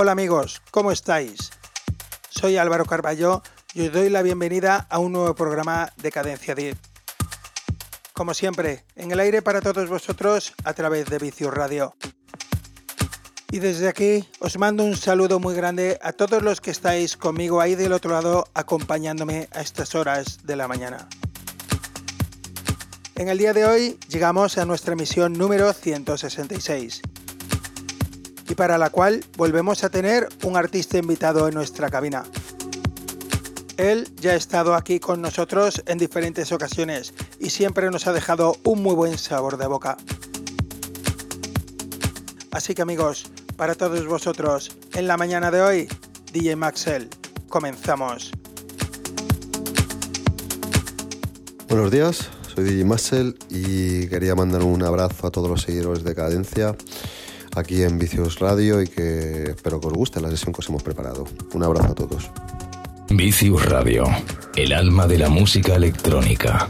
Hola amigos, ¿cómo estáis? Soy Álvaro Carballo y os doy la bienvenida a un nuevo programa de Cadencia Deep. Como siempre, en el aire para todos vosotros a través de Vicius Radio. Y desde aquí os mando un saludo muy grande a todos los que estáis conmigo ahí del otro lado acompañándome a estas horas de la mañana. En el día de hoy llegamos a nuestra emisión número 166 y para la cual volvemos a tener un artista invitado en nuestra cabina. Él ya ha estado aquí con nosotros en diferentes ocasiones y siempre nos ha dejado un muy buen sabor de boca. Así que amigos, para todos vosotros, en la mañana de hoy, DJ Maxel, comenzamos. Buenos días, soy DJ Maxel y quería mandar un abrazo a todos los seguidores de Cadencia aquí en Vicios Radio y que espero que os guste la sesión que os hemos preparado. Un abrazo a todos. Vicius Radio, el alma de la música electrónica.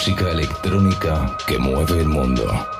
Música electrónica que mueve el mundo.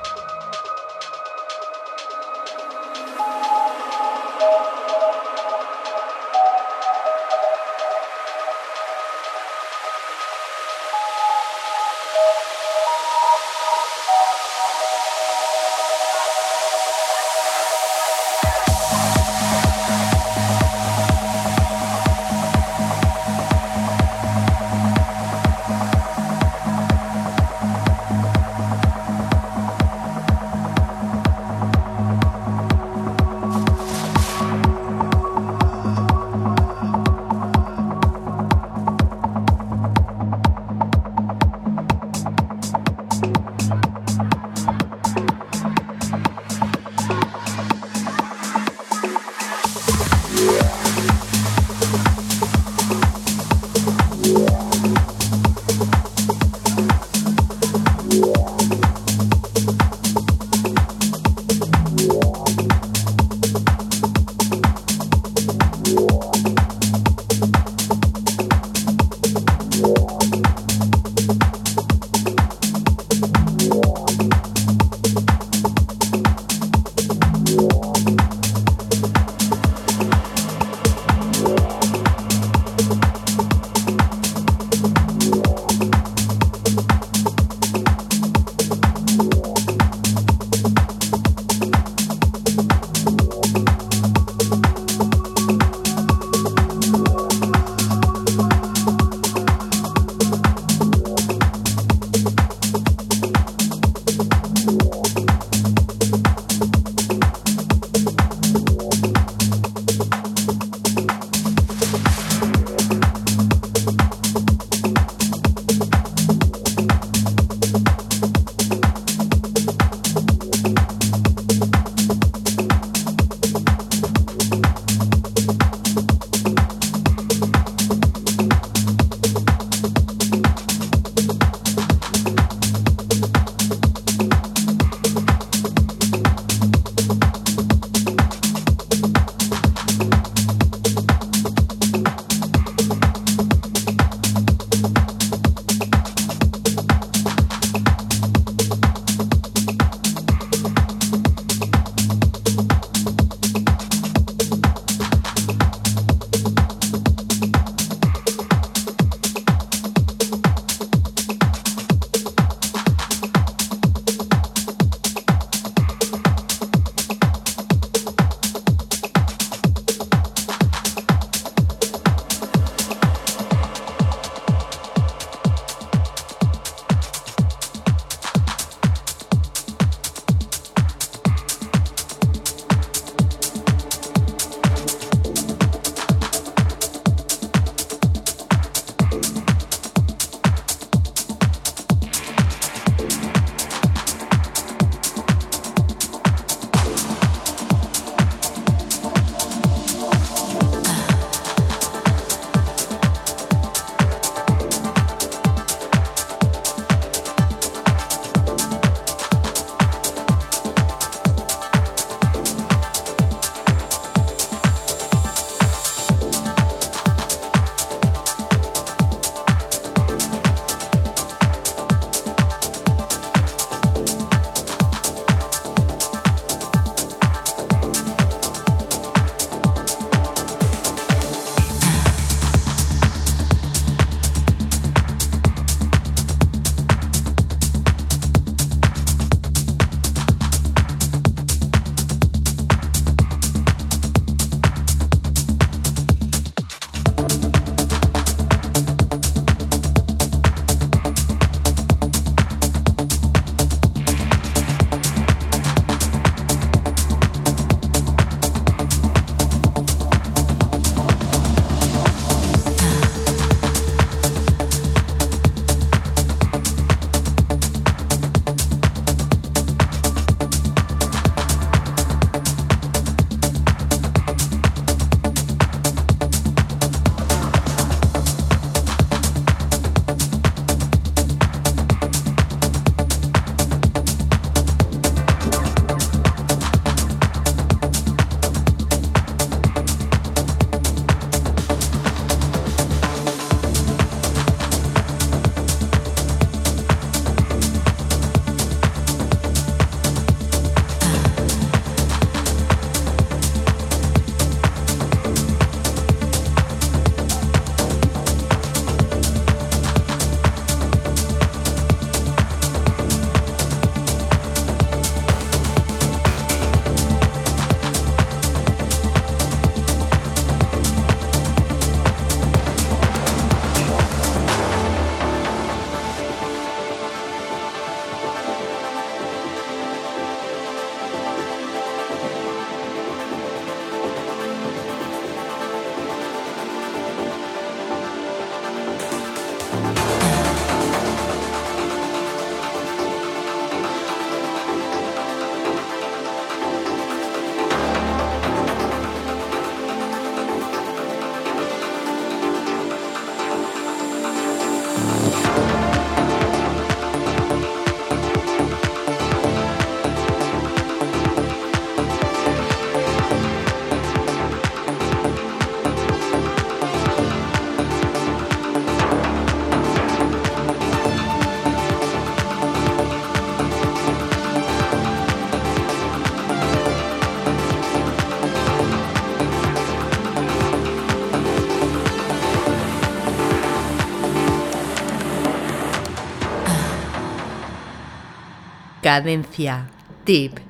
Cadencia. Tip.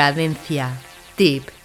Cadencia. Tip.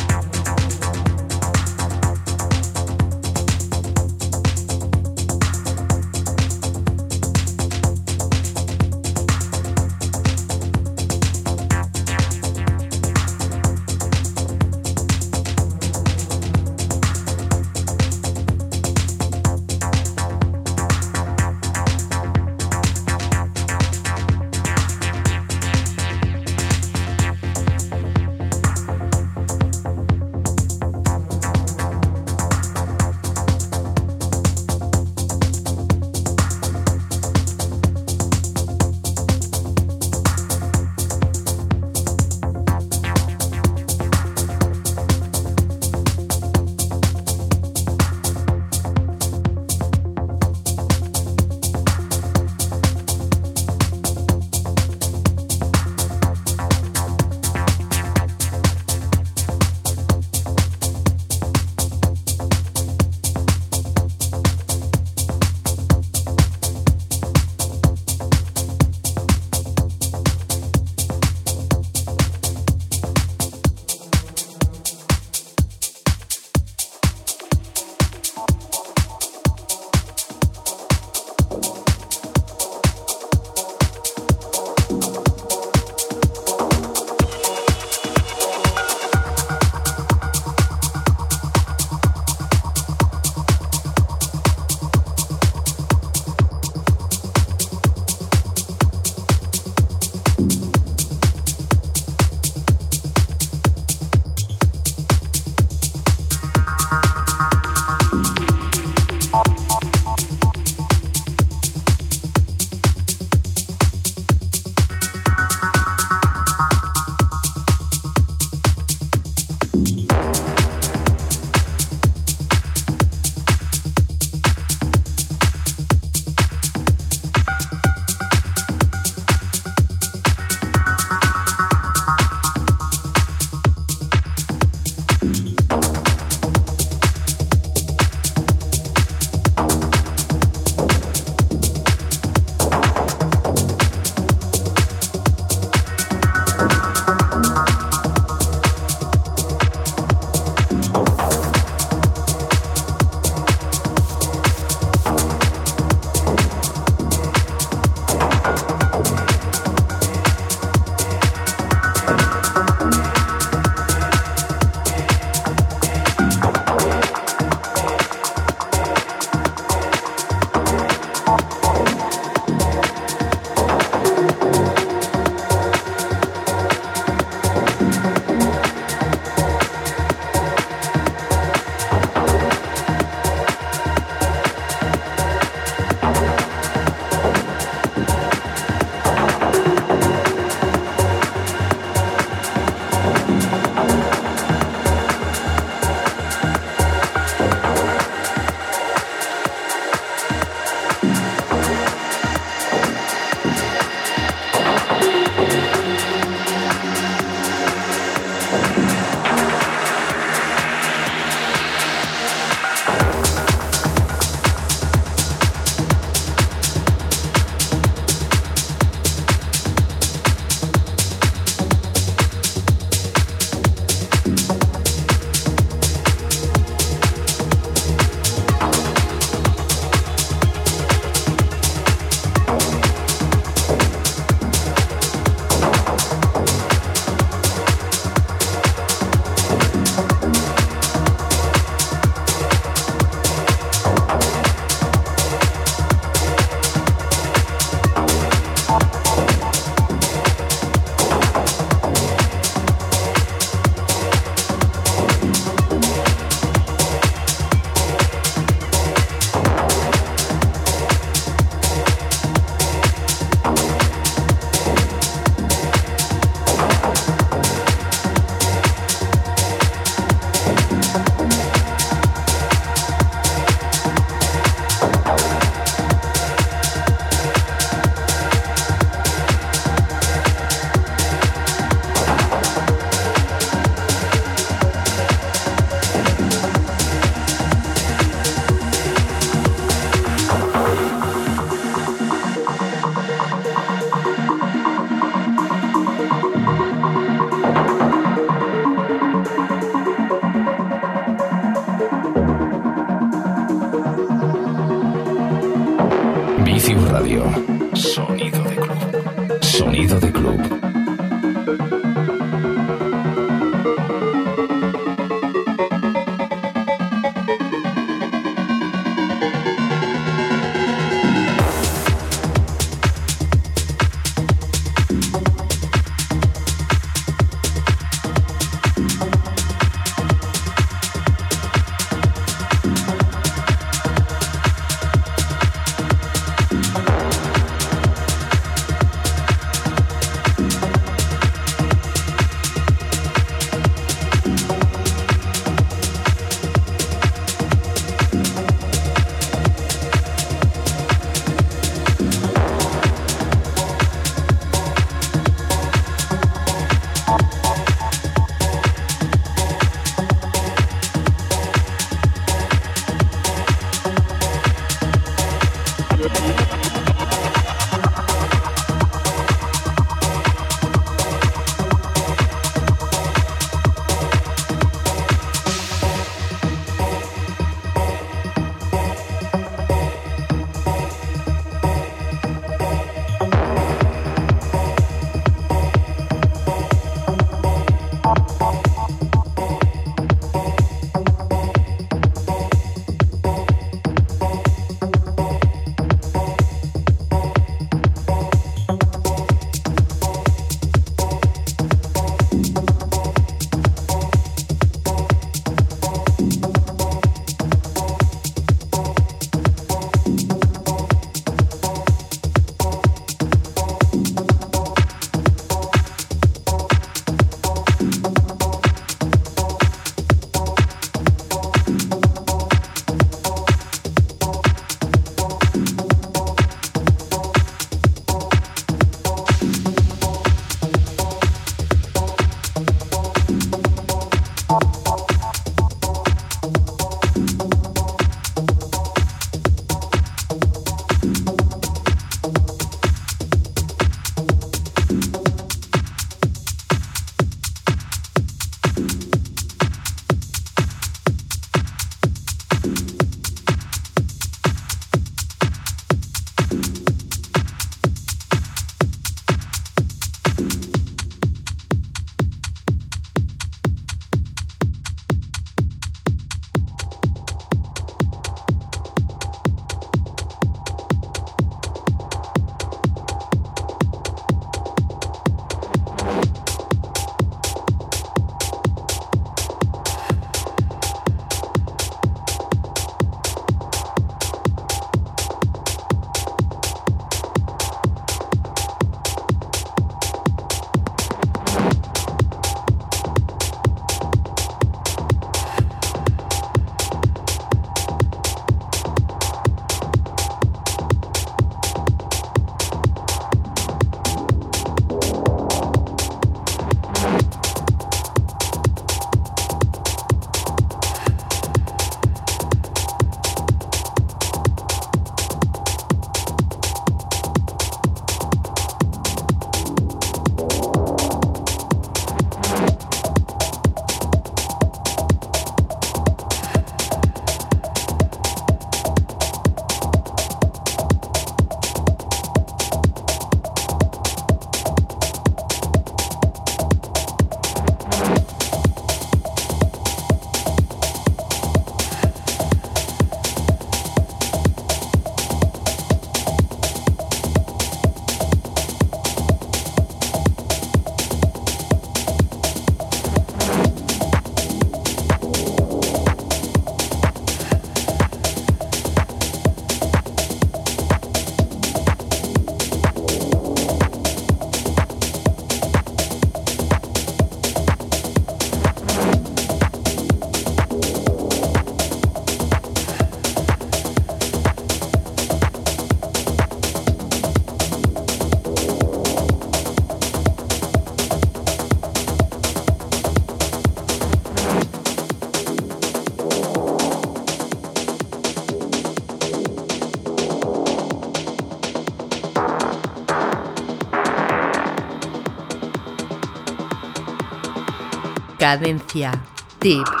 Cadencia. Tip.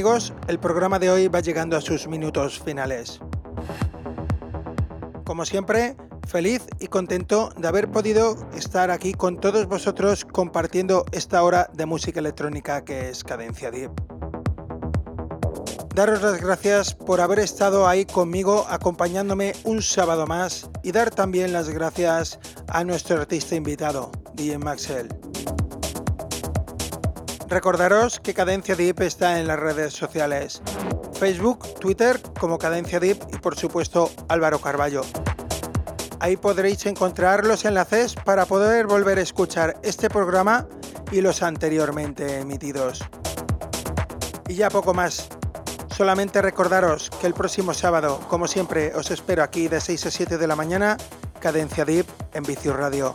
Amigos, el programa de hoy va llegando a sus minutos finales. Como siempre, feliz y contento de haber podido estar aquí con todos vosotros compartiendo esta hora de música electrónica que es Cadencia Deep. Daros las gracias por haber estado ahí conmigo acompañándome un sábado más y dar también las gracias a nuestro artista invitado, DJ Maxwell. Recordaros que Cadencia Deep está en las redes sociales, Facebook, Twitter como Cadencia Deep y por supuesto Álvaro Carballo. Ahí podréis encontrar los enlaces para poder volver a escuchar este programa y los anteriormente emitidos. Y ya poco más. Solamente recordaros que el próximo sábado, como siempre, os espero aquí de 6 a 7 de la mañana, Cadencia Deep en Vicius Radio.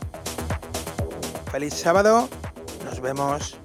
Feliz sábado, nos vemos.